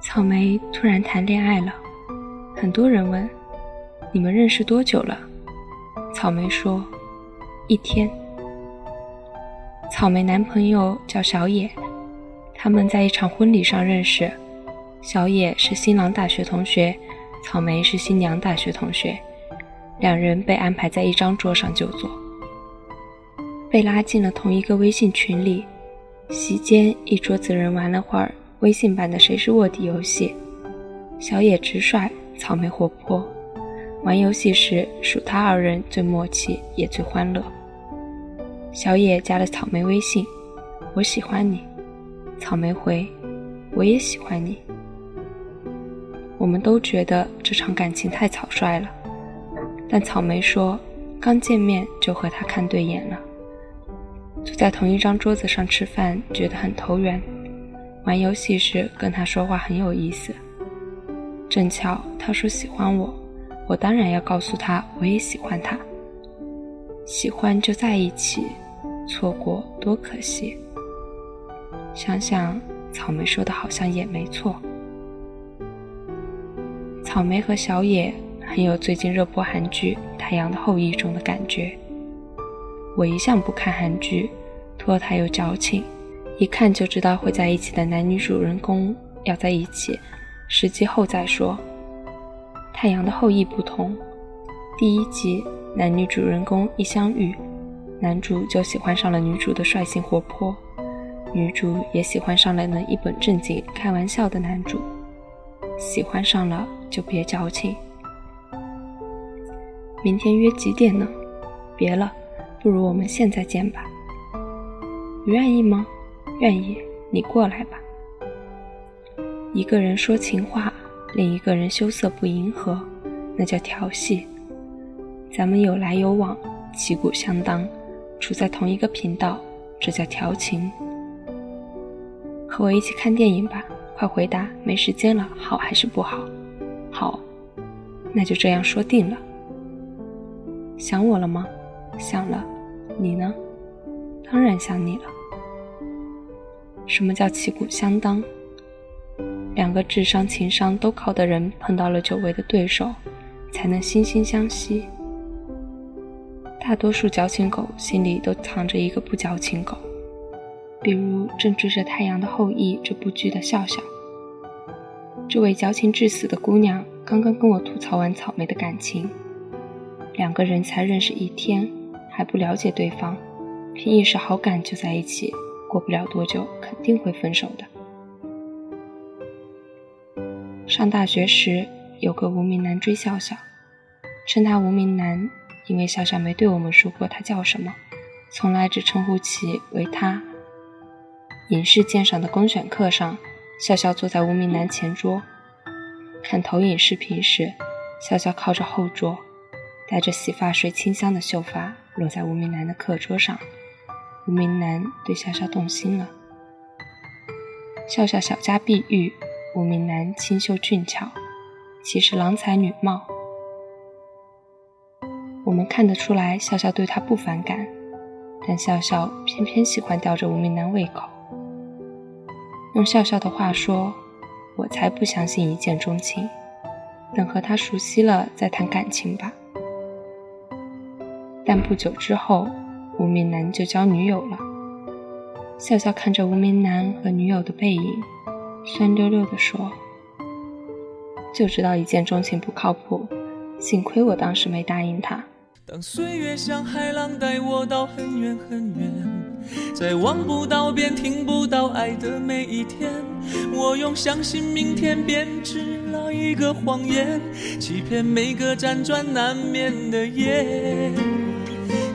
草莓突然谈恋爱了，很多人问：“你们认识多久了？”草莓说：“一天。”草莓男朋友叫小野，他们在一场婚礼上认识。小野是新郎大学同学，草莓是新娘大学同学，两人被安排在一张桌上就坐，被拉进了同一个微信群里。席间，一桌子人玩了会儿微信版的“谁是卧底”游戏，小野直率，草莓活泼。玩游戏时，属他二人最默契，也最欢乐。小野加了草莓微信，我喜欢你。草莓回，我也喜欢你。我们都觉得这场感情太草率了，但草莓说，刚见面就和他看对眼了。坐在同一张桌子上吃饭，觉得很投缘；玩游戏时跟他说话很有意思。正巧他说喜欢我，我当然要告诉他我也喜欢他。喜欢就在一起，错过多可惜。想想草莓说的好像也没错。草莓和小野很有最近热播韩剧《太阳的后裔》中的感觉。我一向不看韩剧，拖沓又矫情，一看就知道会在一起的男女主人公要在一起，时机后再说。《太阳的后裔》不同，第一集男女主人公一相遇，男主就喜欢上了女主的率性活泼，女主也喜欢上了能一本正经开玩笑的男主。喜欢上了就别矫情。明天约几点呢？别了，不如我们现在见吧。你愿意吗？愿意，你过来吧。一个人说情话，另一个人羞涩不迎合，那叫调戏。咱们有来有往，旗鼓相当，处在同一个频道，这叫调情。和我一起看电影吧。快回答！没时间了，好还是不好？好，那就这样说定了。想我了吗？想了。你呢？当然想你了。什么叫旗鼓相当？两个智商、情商都高的人碰到了久违的对手，才能惺惺相惜。大多数矫情狗心里都藏着一个不矫情狗。比如正追着《太阳的后裔》这部剧的笑笑，这位矫情至死的姑娘，刚刚跟我吐槽完草莓的感情。两个人才认识一天，还不了解对方，凭一时好感就在一起，过不了多久肯定会分手的。上大学时，有个无名男追笑笑，称他无名男，因为笑笑没对我们说过他叫什么，从来只称呼其为他。影视鉴赏的公选课上，笑笑坐在无名男前桌，看投影视频时，笑笑靠着后桌，带着洗发水清香的秀发落在无名男的课桌上，无名男对笑笑动心了。笑笑小家碧玉，无名男清秀俊俏，其实郎才女貌。我们看得出来，笑笑对他不反感，但笑笑偏偏喜欢吊着无名男胃口。用笑笑的话说：“我才不相信一见钟情，等和他熟悉了再谈感情吧。”但不久之后，无名男就交女友了。笑笑看着无名男和女友的背影，酸溜溜地说：“就知道一见钟情不靠谱，幸亏我当时没答应他。”当岁月像海浪带我到很远很远，在望不到边、听不到爱的每一天，我用相信明天编织了一个谎言，欺骗每个辗转难眠的夜。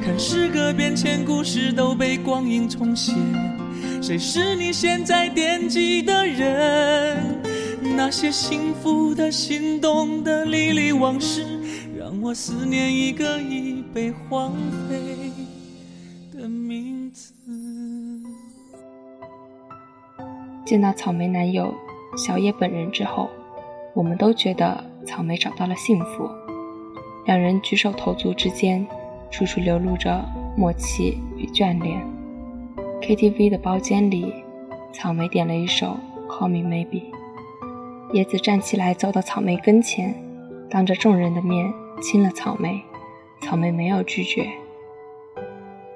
看时隔变迁，故事都被光阴重写，谁是你现在惦记的人？那些幸福的、心动的、历历往事。让我思念一个已被荒废的名字。见到草莓男友小野本人之后，我们都觉得草莓找到了幸福。两人举手投足之间，处处流露着默契与眷恋。KTV 的包间里，草莓点了一首《Call Me Maybe》，叶子站起来，走到草莓跟前，当着众人的面亲了草莓。草莓没有拒绝。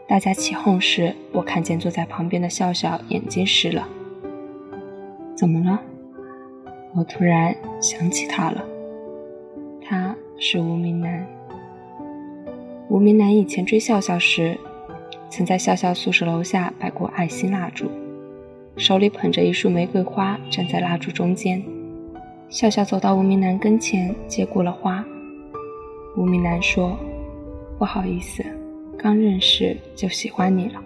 大家起哄时，我看见坐在旁边的笑笑眼睛湿了。怎么了？我突然想起他了。他是无名男。无名男以前追笑笑时，曾在笑笑宿舍楼下摆过爱心蜡烛，手里捧着一束玫瑰花，站在蜡烛中间。笑笑走到无名男跟前，接过了花。无名男说：“不好意思，刚认识就喜欢你了。”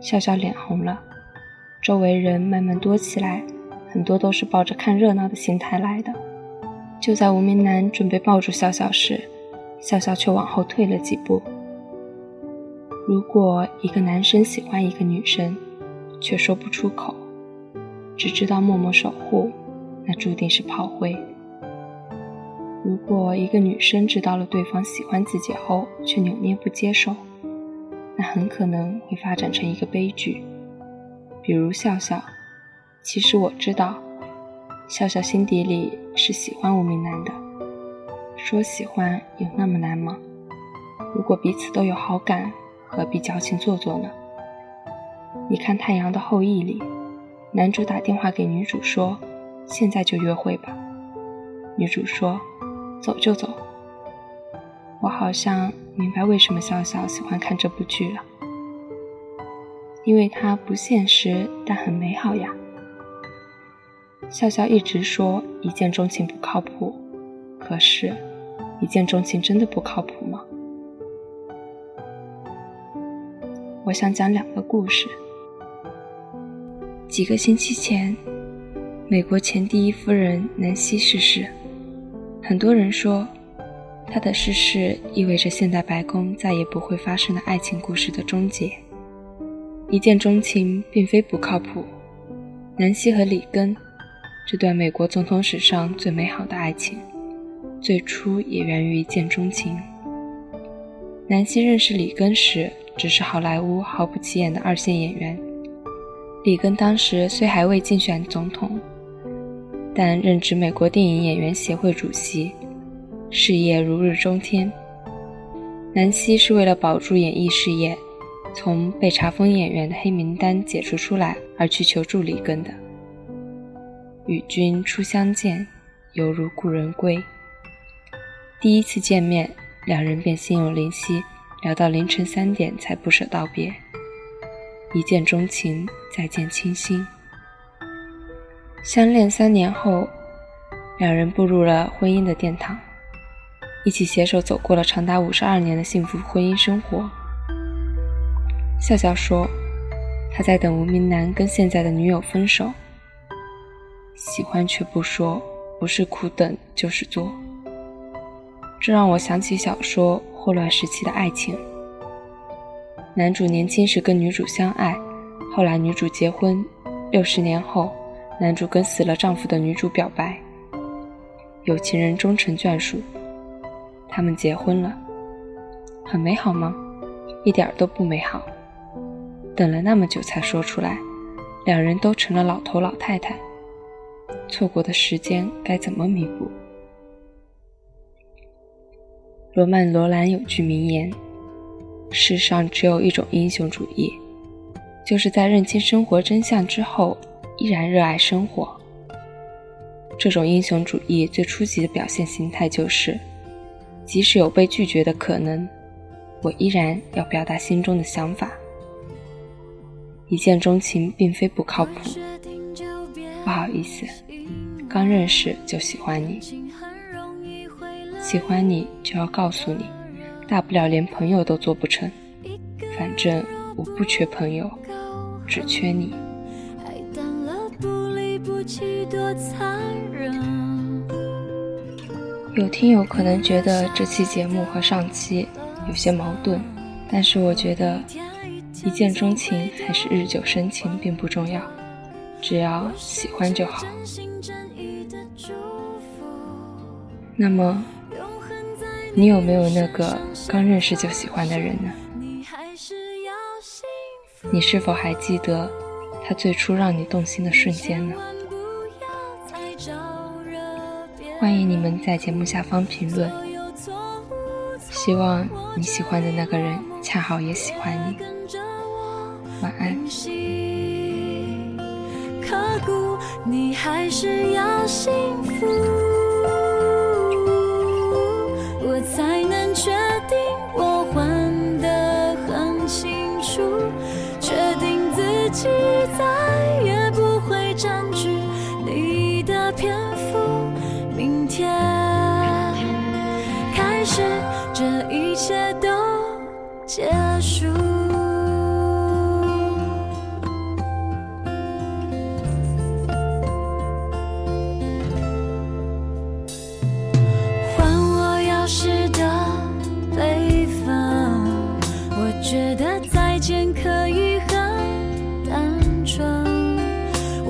笑笑脸红了，周围人慢慢多起来，很多都是抱着看热闹的心态来的。就在无名男准备抱住笑笑时，笑笑却往后退了几步。如果一个男生喜欢一个女生，却说不出口，只知道默默守护。那注定是炮灰。如果一个女生知道了对方喜欢自己后，却扭捏不接受，那很可能会发展成一个悲剧。比如笑笑，其实我知道，笑笑心底里是喜欢无名男的。说喜欢有那么难吗？如果彼此都有好感，何必矫情做作呢？你看《太阳的后裔》里，男主打电话给女主说。现在就约会吧，女主说：“走就走。”我好像明白为什么笑笑喜欢看这部剧了，因为它不现实，但很美好呀。笑笑一直说一见钟情不靠谱，可是，一见钟情真的不靠谱吗？我想讲两个故事。几个星期前。美国前第一夫人南希逝世，很多人说，她的逝世意味着现代白宫再也不会发生的爱情故事的终结。一见钟情并非不靠谱，南希和里根这段美国总统史上最美好的爱情，最初也源于一见钟情。南希认识里根时，只是好莱坞毫不起眼的二线演员，里根当时虽还未竞选总统。但任职美国电影演员协会主席，事业如日中天。南希是为了保住演艺事业，从被查封演员的黑名单解除出来而去求助里根的。与君初相见，犹如故人归。第一次见面，两人便心有灵犀，聊到凌晨三点才不舍道别。一见钟情，再见倾心。相恋三年后，两人步入了婚姻的殿堂，一起携手走过了长达五十二年的幸福婚姻生活。笑笑说：“他在等无名男跟现在的女友分手，喜欢却不说，不是苦等就是作。”这让我想起小说《霍乱时期的爱情》，男主年轻时跟女主相爱，后来女主结婚，六十年后。男主跟死了丈夫的女主表白，有情人终成眷属，他们结婚了，很美好吗？一点都不美好。等了那么久才说出来，两人都成了老头老太太，错过的时间该怎么弥补？罗曼·罗兰有句名言：世上只有一种英雄主义，就是在认清生活真相之后。依然热爱生活。这种英雄主义最初级的表现形态就是，即使有被拒绝的可能，我依然要表达心中的想法。一见钟情并非不靠谱。不好意思，刚认识就喜欢你，喜欢你就要告诉你，大不了连朋友都做不成。反正我不缺朋友，只缺你。有听友可能觉得这期节目和上期有些矛盾，但是我觉得一见钟情还是日久生情并不重要，只要喜欢就好。那么，你有没有那个刚认识就喜欢的人呢？你是否还记得他最初让你动心的瞬间呢？欢迎你们在节目下方评论。希望你喜欢的那个人恰好也喜欢你。晚安。刻骨，你还是要幸福，才能确定我还得很清楚，确定自己再也不会占据你的篇幅。明天开始，这一切都结束。